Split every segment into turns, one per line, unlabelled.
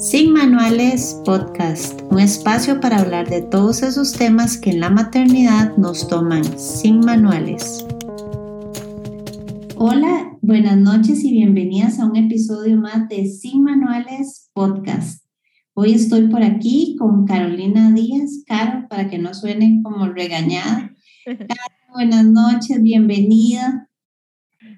Sin Manuales Podcast, un espacio para hablar de todos esos temas que en la maternidad nos toman sin manuales. Hola, buenas noches y bienvenidas a un episodio más de Sin Manuales Podcast. Hoy estoy por aquí con Carolina Díaz. Caro, para que no suene como regañada. Caro, buenas noches, bienvenida.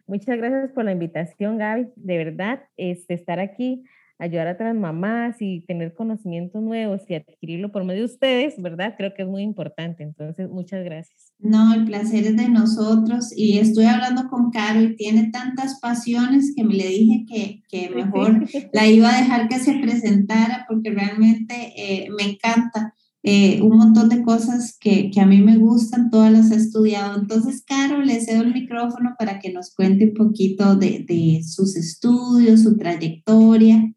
Muchas gracias por la invitación, Gaby. De verdad, este, estar aquí ayudar a otras mamás y tener conocimientos nuevos y adquirirlo por medio de ustedes, ¿verdad? Creo que es muy importante. Entonces, muchas gracias.
No, el placer es de nosotros y estoy hablando con Caro y tiene tantas pasiones que me le dije que, que mejor la iba a dejar que se presentara porque realmente eh, me encanta. Eh, un montón de cosas que, que, a mí me gustan, todas las he estudiado. Entonces, Caro, le cedo el micrófono para que nos cuente un poquito de, de sus estudios, su trayectoria.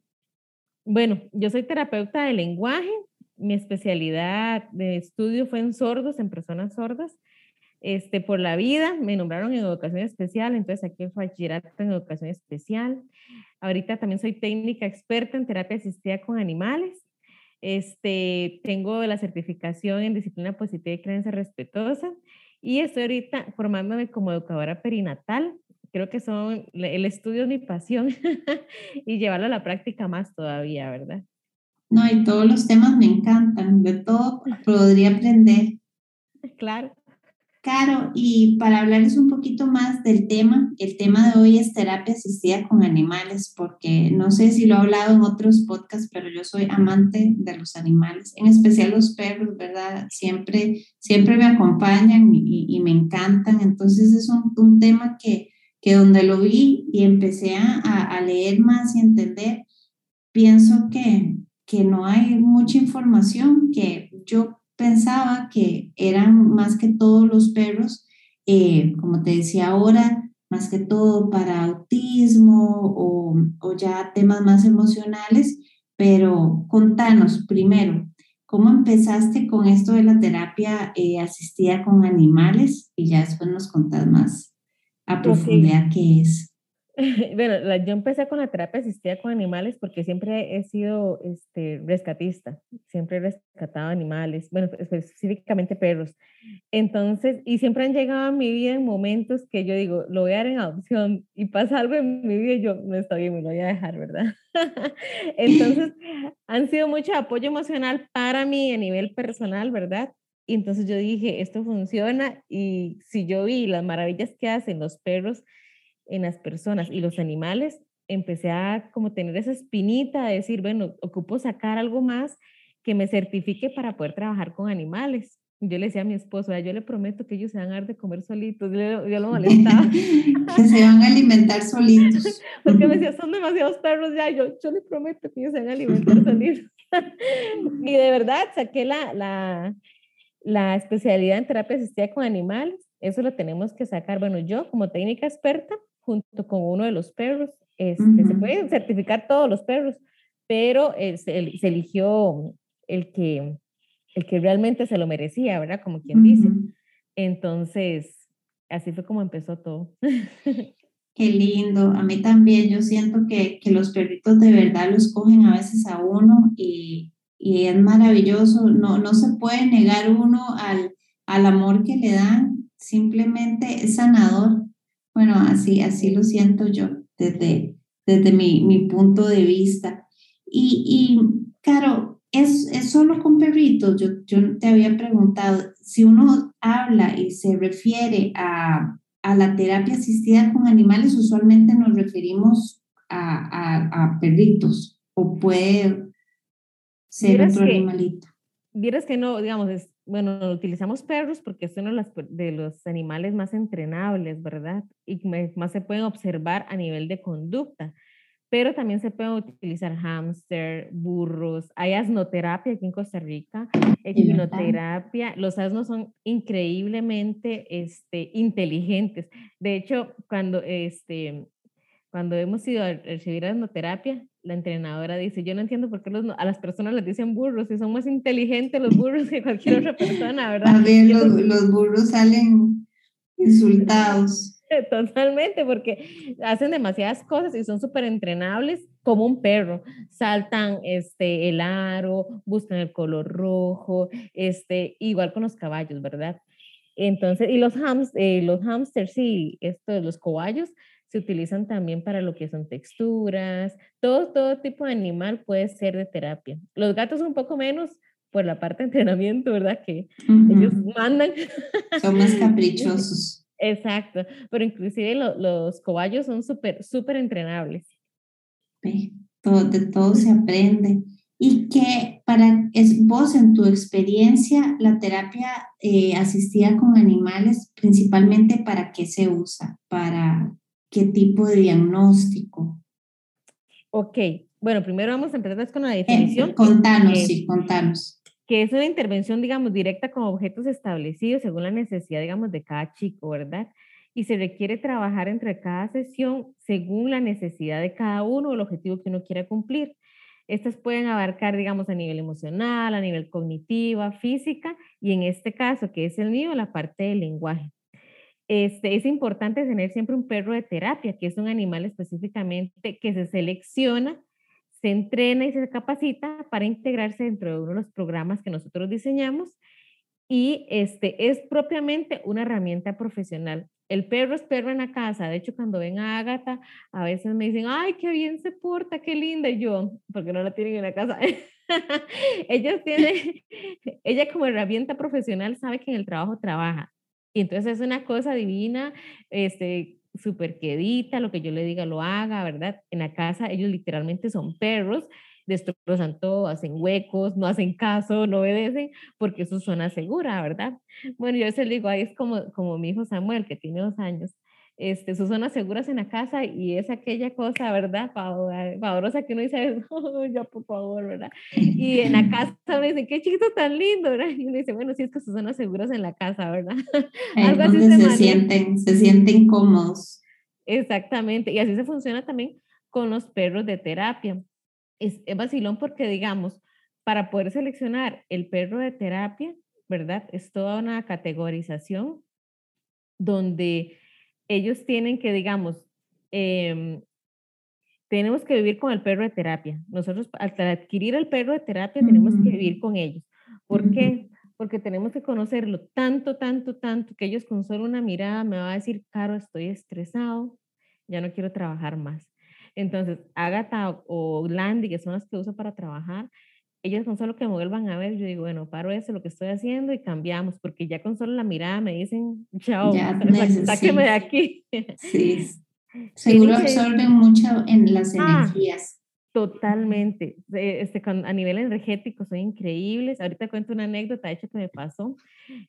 Bueno, yo soy terapeuta de lenguaje. Mi especialidad de estudio fue en sordos, en personas sordas. Este, por la vida me nombraron en educación especial, entonces aquí el bachillerato en educación especial. Ahorita también soy técnica experta en terapia asistida con animales. Este, tengo la certificación en disciplina positiva y creencia respetuosa y estoy ahorita formándome como educadora perinatal creo que son, el estudio es mi pasión y llevarlo a la práctica más todavía, ¿verdad?
No, y todos los temas me encantan, de todo podría aprender.
Claro.
Claro, y para hablarles un poquito más del tema, el tema de hoy es terapia asistida con animales, porque no sé si lo he hablado en otros podcasts, pero yo soy amante de los animales, en especial los perros, ¿verdad? Siempre, siempre me acompañan y, me encantan, entonces es un, un tema que, que donde lo vi y empecé a, a leer más y entender, pienso que, que no hay mucha información, que yo pensaba que eran más que todos los perros, eh, como te decía ahora, más que todo para autismo o, o, ya temas más emocionales, pero contanos primero, ¿cómo empezaste con esto de la terapia eh, asistida con animales? Y ya después nos contás más a profundidad qué es.
Bueno, yo empecé con la terapia asistida con animales porque siempre he sido este, rescatista, siempre he rescatado animales, bueno, específicamente perros. Entonces, y siempre han llegado a mi vida en momentos que yo digo, lo voy a dar en adopción y pasa algo en mi vida y yo, no está bien, me lo voy a dejar, ¿verdad? Entonces, han sido mucho apoyo emocional para mí a nivel personal, ¿verdad? Y entonces yo dije, esto funciona y si yo vi las maravillas que hacen los perros en las personas y los animales, empecé a como tener esa espinita de decir, bueno, ocupo sacar algo más que me certifique para poder trabajar con animales. Yo le decía a mi esposo, yo le prometo que ellos se van a dar de comer solitos. Yo, yo lo molestaba.
que se van a alimentar solitos.
Porque me decía, son demasiados perros ya. Yo, yo le prometo que ellos se van a alimentar solitos. y de verdad saqué la, la, la especialidad en terapia asistida con animales, eso lo tenemos que sacar. Bueno, yo como técnica experta, junto con uno de los perros, este, se pueden certificar todos los perros, pero se, eligió el que, el que realmente se lo merecía, ¿verdad? Como quien dice. Entonces, así fue como empezó todo.
Qué lindo. A mí también, yo siento que, que los perritos de verdad los cogen a veces a uno y, y es maravilloso, no, no se puede negar uno al, al amor que le dan, simplemente es sanador. Bueno, así, así lo siento yo desde, desde mi, mi punto de vista. Y, y claro, es, es, solo con perritos. Yo, yo te había preguntado, si uno habla y se refiere a, a la terapia asistida con animales, usualmente nos referimos a, a, a perritos o puede ser otro animalito.
Vieras que no, digamos, es, bueno, utilizamos perros porque es uno de los, animales más entrenables, ¿verdad? Y más se pueden observar a nivel de conducta. Pero también se pueden utilizar hámster, burros, hay asnoterapia aquí en Costa Rica, equinoterapia. Los asnos son increíblemente este, inteligentes. De hecho, cuando, este, cuando hemos ido a recibir asnoterapia, la entrenadora dice, yo no entiendo por qué los, a las personas les dicen burros, si son más inteligentes los burros que cualquier otra persona, ¿verdad?
A ver, los, los burros salen insultados.
Totalmente, porque hacen demasiadas cosas y son súper entrenables como un perro, saltan este, el aro, buscan el color rojo, este, igual con los caballos, ¿verdad? Entonces, y los, hams, eh, los hamsters y estos, los cobayos, se utilizan también para lo que son texturas, todo, todo tipo de animal puede ser de terapia. Los gatos un poco menos por la parte de entrenamiento, ¿verdad? Que ellos mandan.
Son más caprichosos.
Exacto, pero inclusive los cobayos son súper, súper entrenables.
Todo, de todo se aprende. Y que para es, vos, en tu experiencia, la terapia eh, asistida con animales, principalmente para qué se usa, para qué tipo de diagnóstico.
Ok, bueno, primero vamos a empezar con la eh, definición.
contanos, sí, contanos.
Que es una intervención, digamos, directa con objetos establecidos según la necesidad, digamos, de cada chico, ¿verdad? y se requiere trabajar entre cada sesión según la necesidad de cada uno o el objetivo que uno quiera cumplir. Estas pueden abarcar, digamos, a nivel emocional, a nivel cognitiva, física y en este caso, que es el mío, la parte del lenguaje. Este, es importante tener siempre un perro de terapia, que es un animal específicamente que se selecciona, se entrena y se capacita para integrarse dentro de uno de los programas que nosotros diseñamos y este, es propiamente una herramienta profesional. El perro es perro en la casa. De hecho, cuando ven a Agatha, a veces me dicen, ay, qué bien se porta, qué linda. Y yo, porque no la tienen en la casa. ella tiene, ella como herramienta profesional sabe que en el trabajo trabaja. Y entonces es una cosa divina, este, súper quedita, lo que yo le diga lo haga, ¿verdad? En la casa ellos literalmente son perros destrozan todo, hacen huecos, no hacen caso, no obedecen, porque eso suena segura, ¿verdad? Bueno, yo a veces digo, ahí es como, como mi hijo Samuel, que tiene dos años, este, sus zonas seguras en la casa y es aquella cosa, ¿verdad? Pavorosa que uno dice, oh, ya por favor, ¿verdad? Y en la casa uno dice, qué chiquito tan lindo, ¿verdad? Y uno dice, bueno, sí es que sus zonas seguras en la casa, ¿verdad?
Algo así se, se sienten, se sienten cómodos.
Exactamente, y así se funciona también con los perros de terapia es, es vacilón porque, digamos, para poder seleccionar el perro de terapia, ¿verdad? Es toda una categorización donde ellos tienen que, digamos, em, tenemos que vivir con el perro de terapia. Nosotros, al adquirir el perro de terapia, tenemos que vivir con ellos. ¿Por qué? Porque tenemos que conocerlo tanto, tanto, tanto, que ellos con solo una mirada me van a decir, Caro, estoy estresado, ya no quiero trabajar más. Entonces, Agatha o Landy, que son las que uso para trabajar, ellas con solo que me vuelvan a ver, yo digo, bueno, paro eso, lo que estoy haciendo y cambiamos, porque ya con solo la mirada me dicen, chao, sáqueme de aquí.
Sí, seguro absorben mucho en las ah, energías.
Totalmente. Este, a nivel energético son increíbles. Ahorita cuento una anécdota, hecha que me pasó.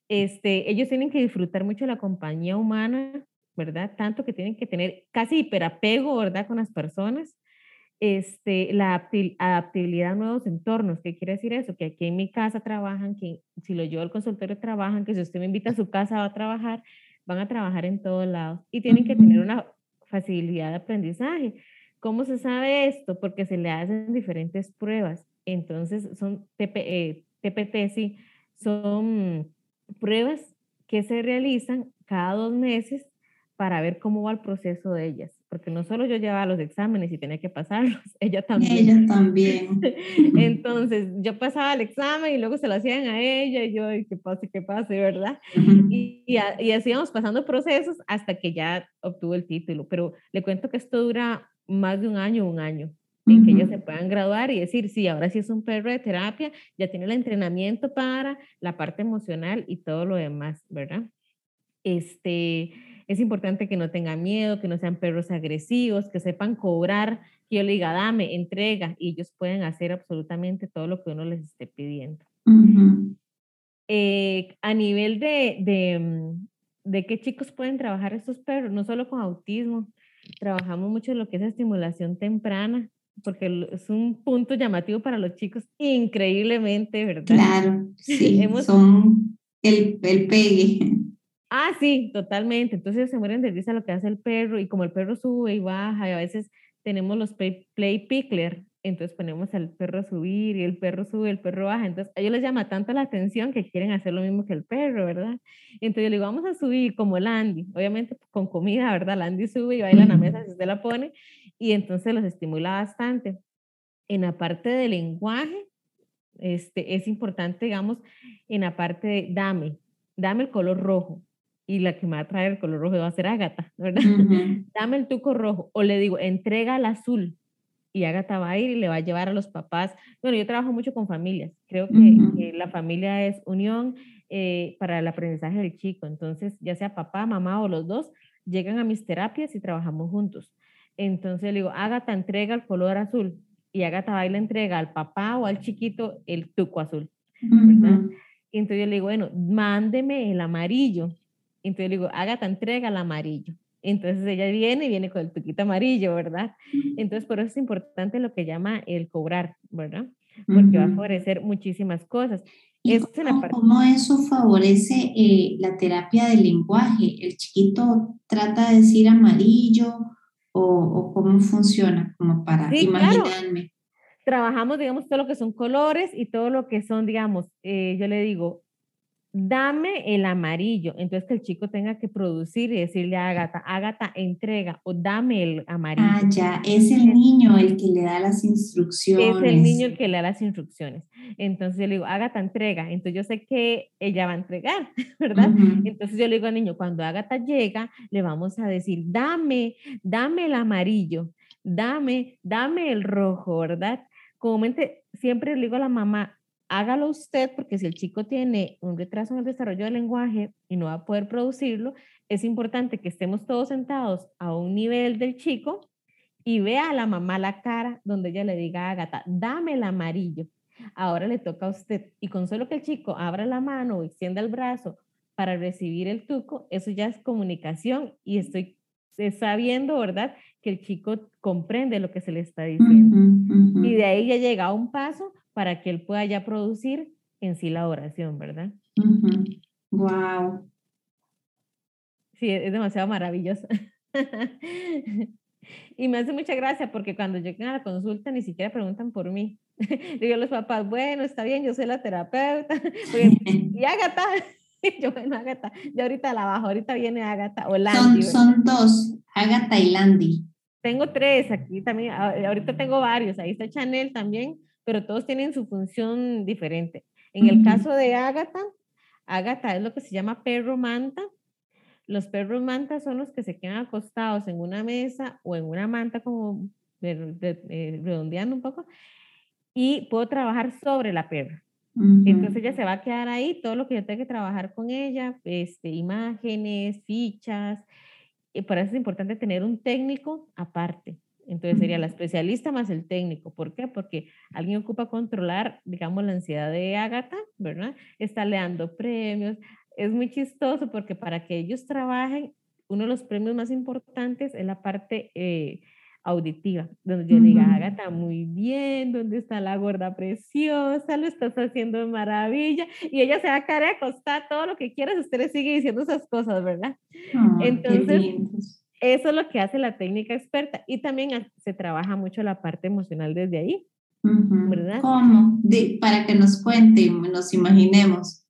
Este, ellos tienen que disfrutar mucho la compañía humana ¿verdad? Tanto que tienen que tener casi hiperapego, ¿verdad? Con las personas. Este, la adaptabilidad a nuevos entornos. ¿Qué quiere decir eso? Que aquí en mi casa trabajan, que si lo llevo al consultorio trabajan, que si usted me invita a su casa va a trabajar, van a trabajar en todos lados y tienen que tener una facilidad de aprendizaje. ¿Cómo se sabe esto? Porque se le hacen diferentes pruebas. Entonces, son TP, TPT, sí, son pruebas que se realizan cada dos meses para ver cómo va el proceso de ellas, porque no solo yo llevaba los exámenes y tenía que pasarlos, ella también.
Ella también.
Entonces, yo pasaba el examen y luego se lo hacían a ella y yo, qué pase, qué pase, ¿verdad? y, y, así íbamos pasando procesos hasta que ya obtuvo el título, pero le cuento que esto dura más de un año, un año, en que ellas se puedan graduar y decir, sí, ahora sí es un perro de terapia, ya tiene el entrenamiento para la parte emocional y todo lo demás, ¿verdad? Este, es importante que no tengan miedo, que no sean perros agresivos, que sepan cobrar, que yo le diga, dame, entrega, y ellos pueden hacer absolutamente todo lo que uno les esté pidiendo. Eh, a nivel de, de, mm, de qué chicos pueden trabajar estos perros, no solo con autismo, trabajamos mucho en lo que es estimulación temprana, porque es un punto llamativo para los chicos, increíblemente, ¿verdad?
Claro, sí, son el, el pegue.
Ah, sí, totalmente. Entonces se mueren de risa lo que hace el perro y como el perro sube y baja y a veces tenemos los play, play pickler, entonces ponemos al perro a subir y el perro sube, el perro baja, entonces a ellos les llama tanto la atención que quieren hacer lo mismo que el perro, ¿verdad? Entonces yo le digo, vamos a subir como el Andy, obviamente con comida, ¿verdad? El Andy sube y baila en la mesa si usted la pone y entonces los estimula bastante. En la parte del lenguaje, este, es importante, digamos, en la parte de dame, dame el color rojo. Y la que me va a traer el color rojo va a ser Ágata, ¿verdad? dame el tuco rojo. O le digo, entrega el azul. Y Ágata va a ir y le va a llevar a los papás. Bueno, yo trabajo mucho con familias. Creo que, la familia es unión eh, para el aprendizaje del chico. Entonces, ya sea papá, mamá o los dos, llegan a mis terapias y trabajamos juntos. Entonces le digo, Ágata entrega el color azul y Agatha va y le entrega al papá o al chiquito el tuco azul, ¿verdad? Y entonces yo le digo, bueno, mándeme el amarillo. Entonces le digo, Agatha entrega el amarillo. Entonces ella viene y viene con el tuquito amarillo, ¿verdad? Entonces por eso es importante lo que llama el cobrar, ¿verdad? Porque va a favorecer muchísimas cosas.
¿Y cómo, eso favorece eh, la terapia del lenguaje? ¿El chiquito trata de decir amarillo o, cómo funciona, como para imaginarme.
Trabajamos, digamos, todo lo que son colores y todo lo que son, digamos, eh, yo le digo, dame el amarillo. Entonces que el chico tenga que producir y decirle a Agatha, Agatha, entrega o dame el amarillo.
Ah, ya, es el niño el que le da las instrucciones.
Es el niño el que le da las instrucciones. Entonces yo le digo, Agatha, entrega. Entonces yo sé que ella va a entregar, ¿verdad? Entonces yo le digo al niño, cuando Agatha llega, le vamos a decir, dame, dame el amarillo, dame, dame el rojo, ¿verdad? Comúnmente siempre le digo a la mamá, hágalo usted porque si el chico tiene un retraso en el desarrollo del lenguaje y no va a poder producirlo, es importante que estemos todos sentados a un nivel del chico y vea a la mamá la cara donde ella le diga a Agatha, dame el amarillo. Ahora le toca a usted. Y con solo que el chico abra la mano o extienda el brazo para recibir el tuco, eso ya es comunicación y estoy sabiendo, ¿verdad? Que el chico comprende lo que se le está diciendo. Y de ahí ya llega a un paso para que él pueda ya producir en sí la oración, ¿verdad?
Wow.
Sí, es demasiado maravilloso. y me hace mucha gracia porque cuando llegan a la consulta ni siquiera preguntan por mí. Digo a los papás, bueno, está bien, yo soy la terapeuta. y Agatha, yo, bueno, Agatha, yo ahorita la bajo, ahorita viene Agatha o
Landy. Son, son dos, Agatha y Landy.
Tengo tres aquí también, ahorita tengo varios, ahí está Chanel también, pero todos tienen su función diferente. En el caso de Ágata, Ágata es lo que se llama perro manta. Los perros manta son los que se quedan acostados en una mesa o en una manta como eh, redondeando un poco y puedo trabajar sobre la perra. Entonces ella se va a quedar ahí, todo lo que yo tengo que trabajar con ella, este, imágenes, fichas, y por eso es importante tener un técnico aparte. Entonces sería la especialista más el técnico. ¿Por qué? Porque alguien ocupa controlar, digamos, la ansiedad de Agatha, ¿verdad? Está le dando premios. Es muy chistoso porque para que ellos trabajen, uno de los premios más importantes es la parte eh, auditiva, donde yo diga, Agatha, muy bien, ¿dónde está la gorda preciosa? Lo estás haciendo de maravilla. Y ella se va a caer acostar todo lo que quieras, usted le sigue diciendo esas cosas, ¿verdad? Entonces eso es lo que hace la técnica experta y también se trabaja mucho la parte emocional desde ahí. ¿verdad?
¿Cómo? para que nos cuente, nos imaginemos.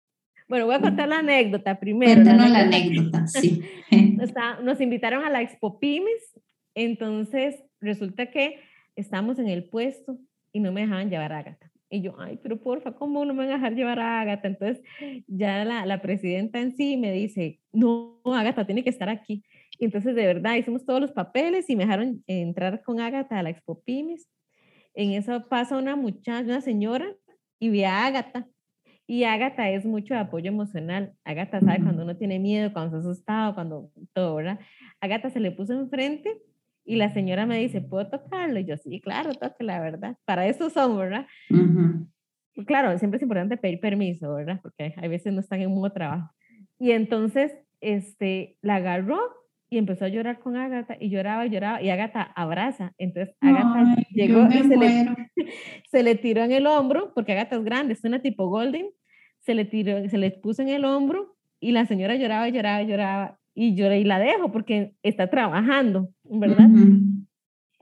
Bueno, voy a contar la anécdota primero.
Cuéntanos la anécdota, sí.
nos, invitaron a la Expo Pymes, entonces resulta que estamos en el puesto y no me dejaban llevar a Agatha. Y yo, ay, pero porfa, ¿cómo no me van a dejar llevar a Agatha? Entonces ya la, la presidenta en sí me dice, no, Agatha tiene que estar aquí. Entonces, de verdad, hicimos todos los papeles y me dejaron entrar con Ágata a la Expo Pymes. En eso pasa una muchacha, una señora, y ve a Ágata. Y Ágata es mucho de apoyo emocional. Ágata sabe cuando uno tiene miedo, cuando ha asustado, cuando todo, ¿verdad? Ágata se le puso enfrente y la señora me dice, ¿puedo tocarlo? Y yo, sí, claro, toque la verdad. Para eso son, ¿verdad? Claro, siempre es importante pedir permiso, ¿verdad? Porque hay veces no están en un trabajo. Y entonces, este, la agarró y empezó a llorar con Agatha y lloraba y lloraba y Agatha abraza. Entonces Agatha llegó y se le, se le, tiró en el hombro, porque Agatha es grande, es una tipo golden, se le tiró, se le puso en el hombro y la señora lloraba y lloraba y lloraba y lloré y la dejo porque está trabajando, ¿verdad?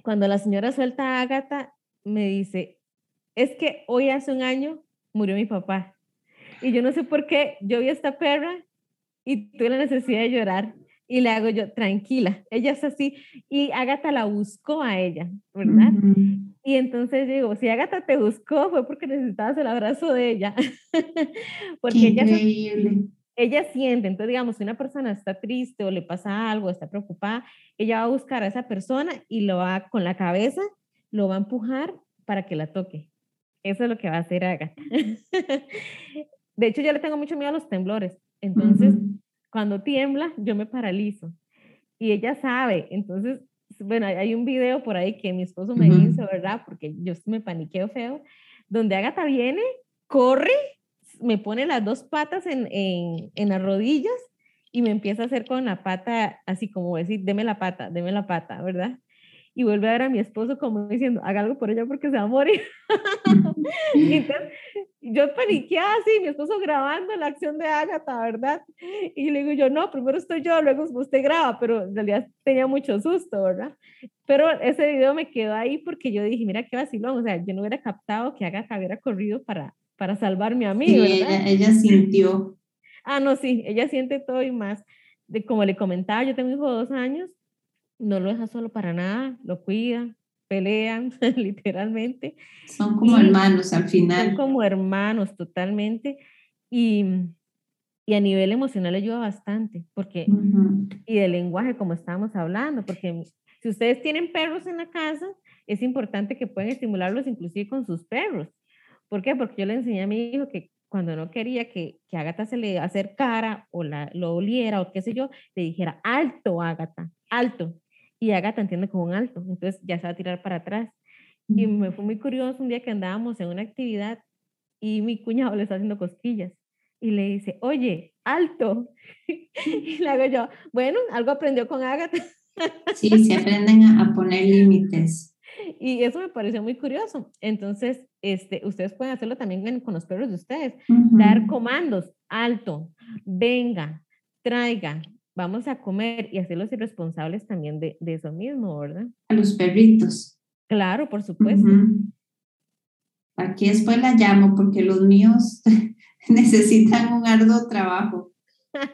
Cuando la señora suelta a Agatha, me dice, es que hoy hace un año murió mi papá. Y yo no sé por qué, yo vi a esta perra y tuve la necesidad de llorar Y le hago yo, tranquila, ella es así. Y Agatha la buscó a ella, ¿verdad? Y entonces digo, si Agatha te buscó fue porque necesitabas el abrazo de ella. porque ella, ella siente, entonces digamos, si una persona está triste o le pasa algo, está preocupada, ella va a buscar a esa persona y lo va con la cabeza, lo va a empujar para que la toque. Eso es lo que va a hacer Agatha. de hecho, yo le tengo mucho miedo a los temblores. Entonces, cuando tiembla, yo me paralizo. Y ella sabe. Entonces, bueno, hay un video por ahí que mi esposo me hizo, ¿verdad? Porque yo me paniqueo feo, donde Agatha viene, corre, me pone las dos patas en, en, en las rodillas y me empieza a hacer con la pata, así como decir, deme la pata, deme la pata, ¿verdad? y vuelve a ver a mi esposo como diciendo, haga algo por ella porque se va a morir. entonces, yo paniqueada así, mi esposo grabando la acción de Agatha, ¿verdad? Y le digo yo, no, primero estoy yo, luego usted graba, pero en realidad tenía mucho susto, ¿verdad? Pero ese video me quedó ahí porque yo dije, mira qué vacilón, o sea, yo no hubiera captado que Agatha hubiera corrido para, para salvarme a mí, sí,
Ella, ella sintió.
Ah, no, sí, ella siente todo y más. De, como le comentaba, yo tengo un hijo de dos años no lo deja solo para nada, lo cuida, pelean literalmente.
Son como hermanos al final.
Son como hermanos totalmente. Y, y a nivel emocional ayuda bastante, porque, y de lenguaje, como estábamos hablando, porque si ustedes tienen perros en la casa, es importante que puedan estimularlos inclusive con sus perros. ¿Por qué? Porque yo le enseñé a mi hijo que cuando no quería que, que Agatha se le acercara o la, lo oliera o qué sé yo, le dijera, alto, Agatha, alto y Agatha entiende como un alto, entonces ya se va a tirar para atrás. Y me fue muy curioso un día que andábamos en una actividad y mi cuñado le está haciendo cosquillas y le dice, oye, alto. y le hago yo, bueno, algo aprendió con Agatha.
sí, se aprenden a, poner límites.
Y eso me pareció muy curioso. Entonces, este, ustedes pueden hacerlo también con los perros de ustedes. Dar comandos, alto, venga, traiga, vamos a comer y hacerlos irresponsables también de, de eso mismo, ¿verdad?
A los perritos.
Claro, por supuesto.
Aquí después la llamo porque los míos necesitan un arduo trabajo.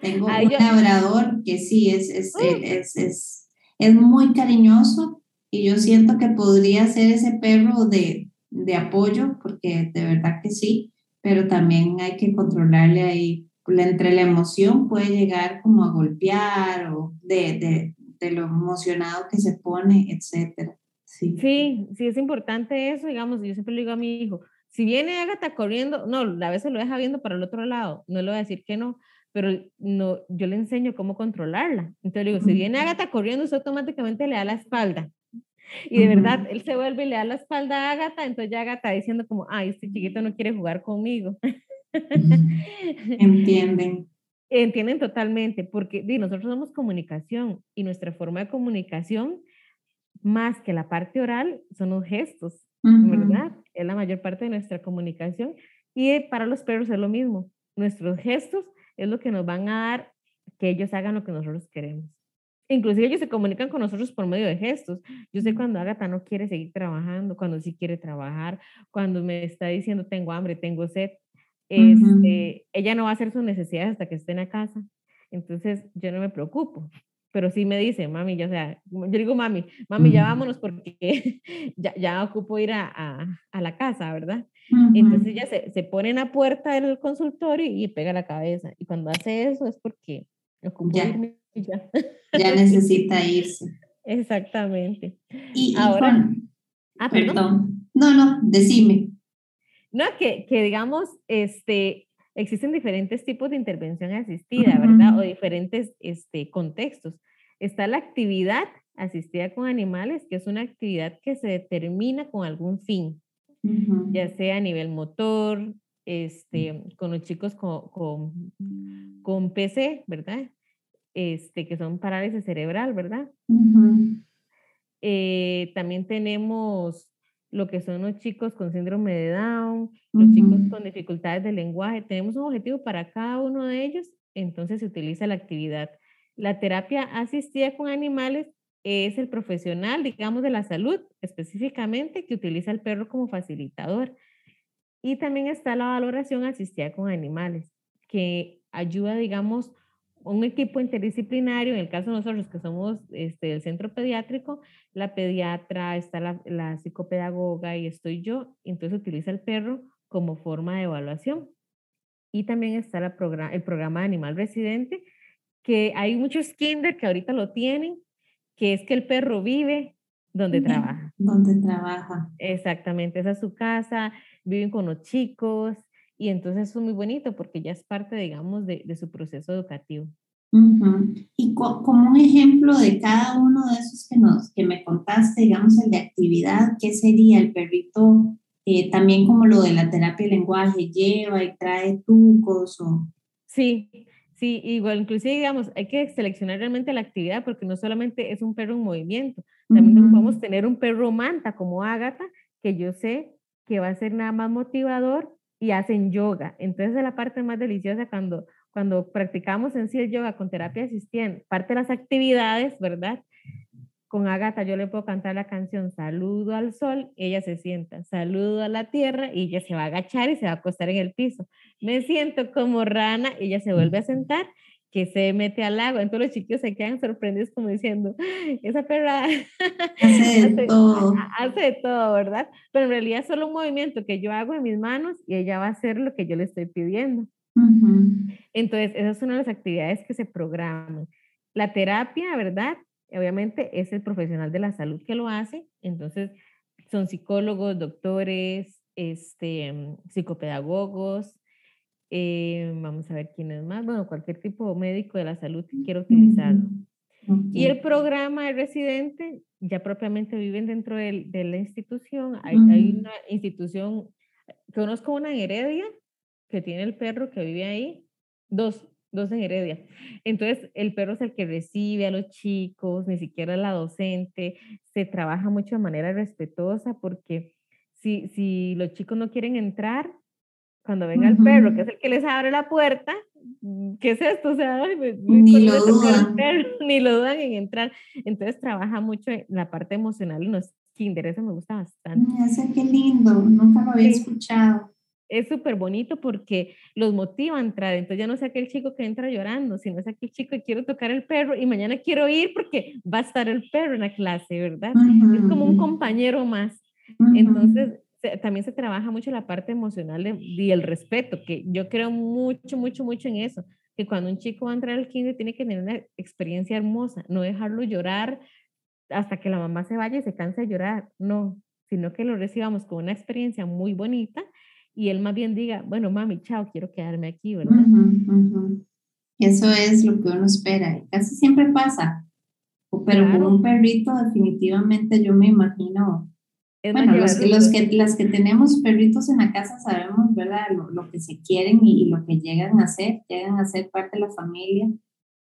Tengo un labrador que sí es, es, es, es, es, muy cariñoso y yo siento que podría ser ese perro de, de apoyo porque de verdad que sí, pero también hay que controlarle ahí entre la emoción puede llegar como a golpear o de, de, de lo emocionado que se pone, etcétera.
Sí. sí, sí es importante eso, digamos, yo siempre le digo a mi hijo, si viene Agatha corriendo, no, a veces lo deja viendo para el otro lado, no le voy a decir que no, pero no, yo le enseño cómo controlarla. Entonces le digo, si viene Agatha corriendo, usted automáticamente le da la espalda. Y de verdad, él se vuelve y le da la espalda a Agatha, entonces ya Agatha diciendo como, ay, este chiquito no quiere jugar conmigo.
Entienden.
Entienden totalmente, porque nosotros somos comunicación y nuestra forma de comunicación, más que la parte oral, son los gestos, ¿verdad? Es la mayor parte de nuestra comunicación. Y para los perros es lo mismo. Nuestros gestos es lo que nos van a dar que ellos hagan lo que nosotros queremos. Inclusive ellos se comunican con nosotros por medio de gestos. Yo sé cuando Agatha no quiere seguir trabajando, cuando sí quiere trabajar, cuando me está diciendo tengo hambre, tengo sed. Este, ella no va a hacer sus necesidades hasta que esté en la casa. Entonces yo no me preocupo. Pero sí me dice, mami, ya sea, yo digo, mami, mami, ya vámonos porque ya, ya ocupo ir a, a, la casa, ¿verdad? Entonces ella se, se, pone en la puerta del consultorio y pega la cabeza. Y cuando hace eso es porque ocupo
ya, irme ya. ya necesita irse.
Exactamente.
Y, ahora, ah, perdón. No, no, decime.
No, que, que digamos, este, existen diferentes tipos de intervención asistida, ¿verdad? O diferentes este, contextos. Está la actividad asistida con animales, que es una actividad que se determina con algún fin, ya sea a nivel motor, este, con los chicos con, con, con, PC, ¿verdad? Este, que son parálisis cerebral, ¿verdad? Eh, también tenemos lo que son los chicos con síndrome de Down, los chicos con dificultades de lenguaje. Tenemos un objetivo para cada uno de ellos, entonces se utiliza la actividad. La terapia asistida con animales es el profesional, digamos, de la salud específicamente que utiliza el perro como facilitador. Y también está la valoración asistida con animales, que ayuda, digamos, un equipo interdisciplinario, en el caso de nosotros que somos este, el centro pediátrico, la pediatra, está la, la psicopedagoga y estoy yo, entonces utiliza el perro como forma de evaluación. Y también está la programa, el programa de animal residente, que hay muchos kinder que ahorita lo tienen, que es que el perro vive donde trabaja.
Donde trabaja.
Exactamente, esa es su casa, viven con los chicos, y entonces eso es muy bonito porque ya es parte, digamos, de, de su proceso educativo.
Y como un ejemplo de cada uno de esos que, nos, que me contaste, digamos, el de actividad, ¿qué sería el perrito? Eh, también como lo de la terapia de lenguaje, lleva y trae tucos o...
Sí, sí, igual, inclusive, digamos, hay que seleccionar realmente la actividad porque no solamente es un perro en movimiento, también podemos tener un perro manta como Ágata, que yo sé que va a ser nada más motivador y hacen yoga. Entonces es la parte más deliciosa cuando, cuando practicamos en sí el yoga con terapia asistida, parte de las actividades, ¿verdad? Con Agatha yo le puedo cantar la canción Saludo al sol, ella se sienta, saludo a la tierra y ella se va a agachar y se va a acostar en el piso. Me siento como rana, ella se vuelve a sentar que se mete al agua. Entonces los chiquillos se quedan sorprendidos como diciendo, esa perra
hace de todo.
Hace de todo, ¿verdad? Pero en realidad es solo un movimiento que yo hago en mis manos y ella va a hacer lo que yo le estoy pidiendo. Entonces, esas son las actividades que se programan. La terapia, ¿verdad? Obviamente es el profesional de la salud que lo hace. Entonces, son psicólogos, doctores, este, psicopedagogos, eh, vamos a ver quién es más, bueno, cualquier tipo médico de la salud que quiera utilizarlo. Y el programa de residente ya propiamente viven dentro de, de la institución. Hay, hay, una institución, conozco una en Heredia que tiene el perro que vive ahí, dos, dos en Heredia. Entonces, el perro es el que recibe a los chicos, ni siquiera la docente, se trabaja mucho de manera respetuosa porque si, si los chicos no quieren entrar, cuando venga el perro, que es el que les abre la puerta, mm, ¿qué es esto? O sea,
ni lo dudan.
ni lo dudan en entrar. Entonces trabaja mucho en la parte emocional en los kinder, eso me gusta bastante.
Ese qué lindo, nunca lo había escuchado.
Es súper bonito porque los motiva a entrar. Entonces ya no sé aquel chico que entra llorando, sino es aquel chico que quiero tocar el perro y mañana quiero ir porque va a estar el perro en la clase, ¿verdad? Es como un compañero más. Entonces, también se trabaja mucho la parte emocional y el respeto, que yo creo mucho, mucho, mucho en eso, que cuando un chico va a entrar al kinder tiene que tener una experiencia hermosa, no dejarlo llorar hasta que la mamá se vaya y se canse de llorar, no, sino que lo recibamos con una experiencia muy bonita y él más bien diga, bueno, mami, chao, quiero quedarme aquí, ¿verdad?
Eso es lo que uno espera, casi siempre pasa, pero con un perrito definitivamente yo me imagino bueno, los, los, que, las que tenemos perritos en la casa sabemos, ¿verdad? Lo, lo, que se quieren y, lo que llegan a ser, llegan a ser parte de la familia.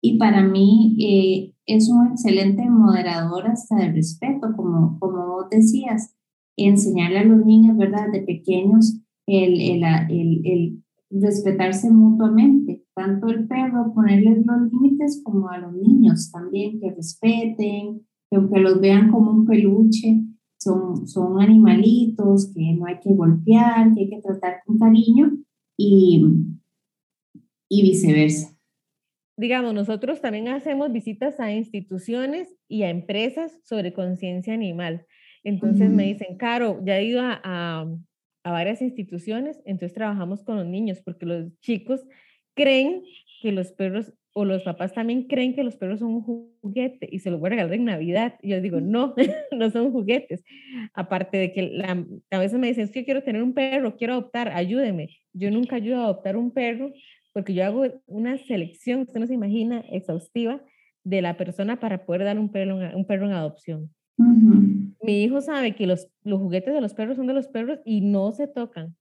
Y para mí eh, es un excelente moderador hasta de respeto, como, como vos decías, enseñarle a los niños, ¿verdad? De pequeños, el, el, el, el respetarse mutuamente, tanto el perro, ponerles los límites como a los niños también, que respeten, que aunque los vean como un peluche, son, son animalitos que no hay que golpear, que hay que tratar con cariño y, y viceversa.
Digamos, nosotros también hacemos visitas a instituciones y a empresas sobre conciencia animal. Entonces me dicen, Caro, ya he ido a, a, a varias instituciones, entonces trabajamos con los niños porque los chicos creen que los perros o los papás también creen que los perros son un juguete y se los voy a regalar en Navidad. Y yo digo, no, no son juguetes. Aparte de que la, a veces me dicen, es que quiero tener un perro, quiero adoptar, ayúdeme. Yo nunca ayudo a adoptar un perro porque yo hago una selección, usted no se imagina, exhaustiva de la persona para poder dar un perro, un perro en adopción. Mi hijo sabe que los, los juguetes de los perros son de los perros y no se tocan.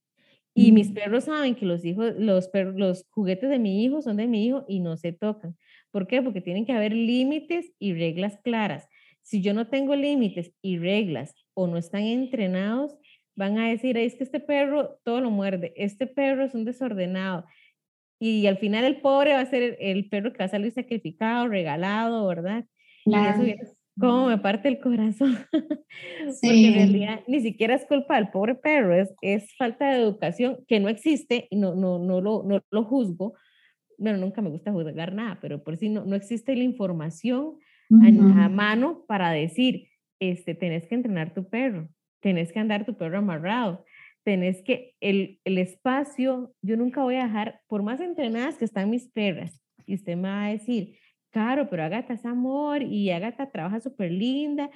Y mis perros saben que los hijos, los, perros, los juguetes de mi hijo son de mi hijo y no se tocan. ¿Por qué? Porque tienen que haber límites y reglas claras. Si yo no tengo límites y reglas o no están entrenados, van a decir, es que este perro todo lo muerde, este perro es un desordenado. Y al final el pobre va a ser el, perro que va a salir sacrificado, regalado, ¿verdad? Claro. Y eso cómo me parte el corazón. Porque en realidad ni siquiera es culpa del pobre perro, es, es falta de educación que no existe y no, no, no, lo, no lo juzgo, bueno, nunca me gusta juzgar nada, pero por si no, no existe la información a, mano para decir, este, tenés que entrenar tu perro, tenés que andar tu perro amarrado, tenés que, el, el espacio, yo nunca voy a dejar, por más entrenadas que están mis perras, y usted me va a decir, claro, pero Agatha es amor y Agatha trabaja súper linda,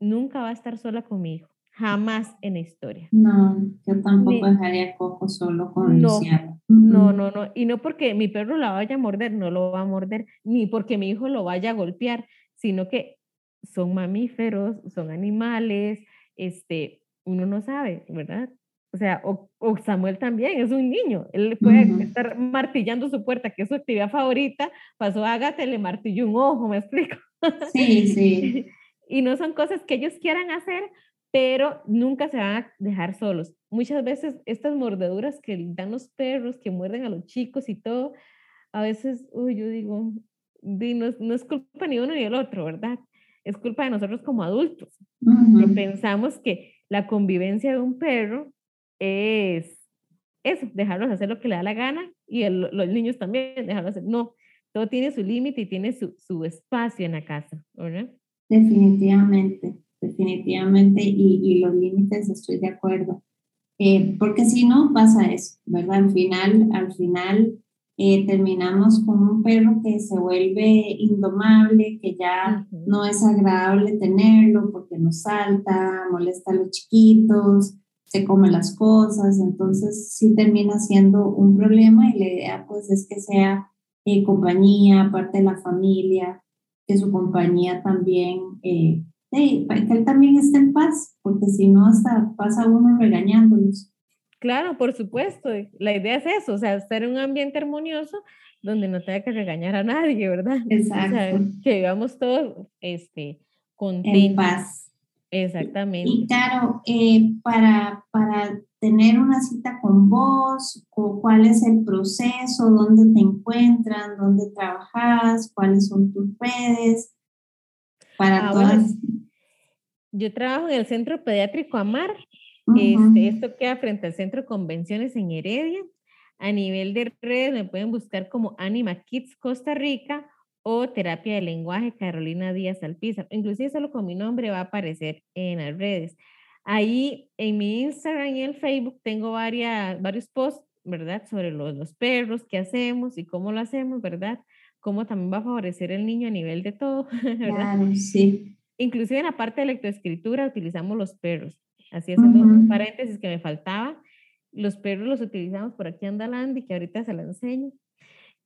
nunca va a estar sola conmigo, jamás en la historia.
No, yo tampoco dejaría Coco solo con
no, No, no, no, y no porque mi perro la vaya a morder, no lo va a morder, ni porque mi hijo lo vaya a golpear, sino que son mamíferos, son animales, este, uno no sabe, ¿verdad? O sea, o, Samuel también es un niño, él puede estar martillando su puerta, que es su actividad favorita, pasó Ágate, le martilló un ojo, ¿me explico?
Sí, sí.
y no son cosas que ellos quieran hacer, pero nunca se van a dejar solos. Muchas veces estas mordeduras que dan los perros, que muerden a los chicos y todo, a veces, uy, yo digo, no, no es culpa ni uno ni el otro, ¿verdad? Es culpa de nosotros como adultos. que pensamos que la convivencia de un perro es eso, dejarlos hacer lo que le da la gana y los niños también dejarlos hacer. No, todo tiene su límite y tiene su, su, espacio en la casa, ¿verdad?
Definitivamente, definitivamente, y, y los límites estoy de acuerdo. Eh, porque si no pasa eso, ¿verdad? Al final, al final eh, terminamos con un perro que se vuelve indomable, que ya no es agradable tenerlo porque nos salta, molesta a los chiquitos, se come las cosas, entonces sí termina siendo un problema y la idea pues es que sea eh, compañía, parte de la familia, que su compañía también, eh, que él también esté en paz, porque si no hasta pasa uno regañándolos.
Claro, por supuesto, la idea es eso, o sea, estar en un ambiente armonioso donde no tenga que regañar a nadie, ¿verdad?
Exacto. O sea,
que vivamos todos este,
contentos. En paz.
Exactamente.
Y claro, eh, para, para tener una cita con vos, cuál es el proceso, dónde te encuentran, dónde trabajas, cuáles son tus redes, para ah, todas.
yo trabajo en el Centro Pediátrico Amar, este, esto queda frente al Centro Convenciones en Heredia. A nivel de redes me pueden buscar como Anima Kids Costa Rica o terapia de lenguaje Carolina Díaz Alpizar. Inclusive solo con mi nombre va a aparecer en las redes. Ahí en mi Instagram y en Facebook tengo varias, varios posts, ¿verdad? Sobre los, los perros, qué hacemos y cómo lo hacemos, ¿verdad? Cómo también va a favorecer el niño a nivel de todo, ¿verdad?
Claro, sí.
Inclusive en la parte de lectoescritura utilizamos los perros. Así haciendo un paréntesis que me faltaba. Los perros los utilizamos por aquí anda Landy, que ahorita se la enseño.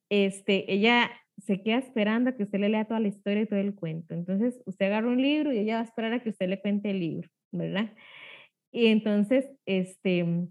Este, ella se queda esperando a que usted le lea toda la historia y todo el cuento. Entonces, usted agarra un libro y ella va a esperar a que usted le cuente el libro, ¿verdad? Y entonces, este,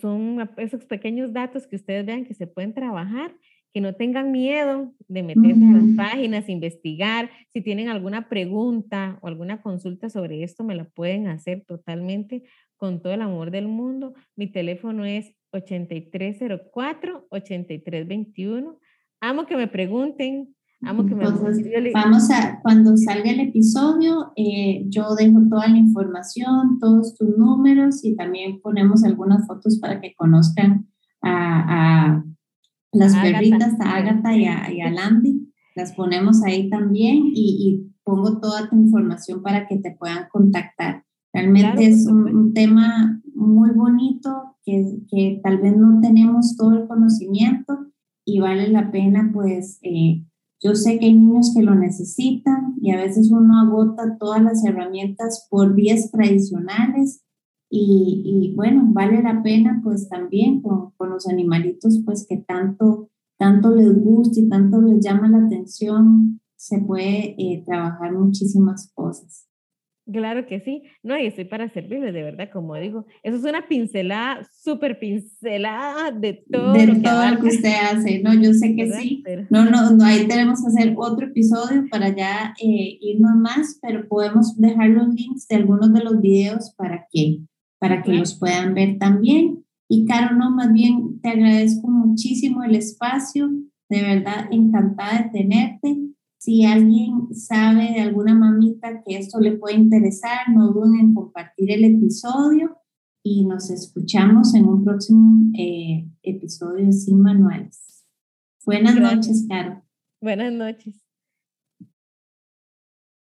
son esos pequeños datos que ustedes vean que se pueden trabajar, que no tengan miedo de meterse a las páginas, investigar. Si tienen alguna pregunta o alguna consulta sobre esto, me la pueden hacer totalmente con todo el amor del mundo. Mi teléfono es 8304-8321 amo que me pregunten, amo que me
Vamos a, cuando salga el episodio, eh, yo dejo toda la información, todos tus números y también ponemos algunas fotos para que conozcan a, las perritas, a Agatha y a, y Landy. Las ponemos ahí también y, pongo toda tu información para que te puedan contactar. Realmente es un, tema muy bonito que, que tal vez no tenemos todo el conocimiento y vale la pena, pues eh, yo sé que hay niños que lo necesitan y a veces uno agota todas las herramientas por vías tradicionales y, y bueno, vale la pena pues también con, con, los animalitos pues que tanto, tanto les gusta y tanto les llama la atención, se puede eh, trabajar muchísimas cosas.
Claro que sí, no, y estoy para servirles, de verdad, como digo, eso es una pincelada, súper pincelada de todo,
de lo, que todo lo que usted hace, no, yo sé que sí, no, no, no, ahí tenemos que hacer otro episodio para ya eh, irnos más, pero podemos dejar los links de algunos de los videos para que, para que los puedan ver también, y Caro, no, más bien te agradezco muchísimo el espacio, de verdad, encantada de tenerte, si alguien sabe de alguna mamita que esto le puede interesar, no duden en compartir el episodio y nos escuchamos en un próximo eh, episodio de Sin Manuales. Buenas noches, Caro.
Buenas noches.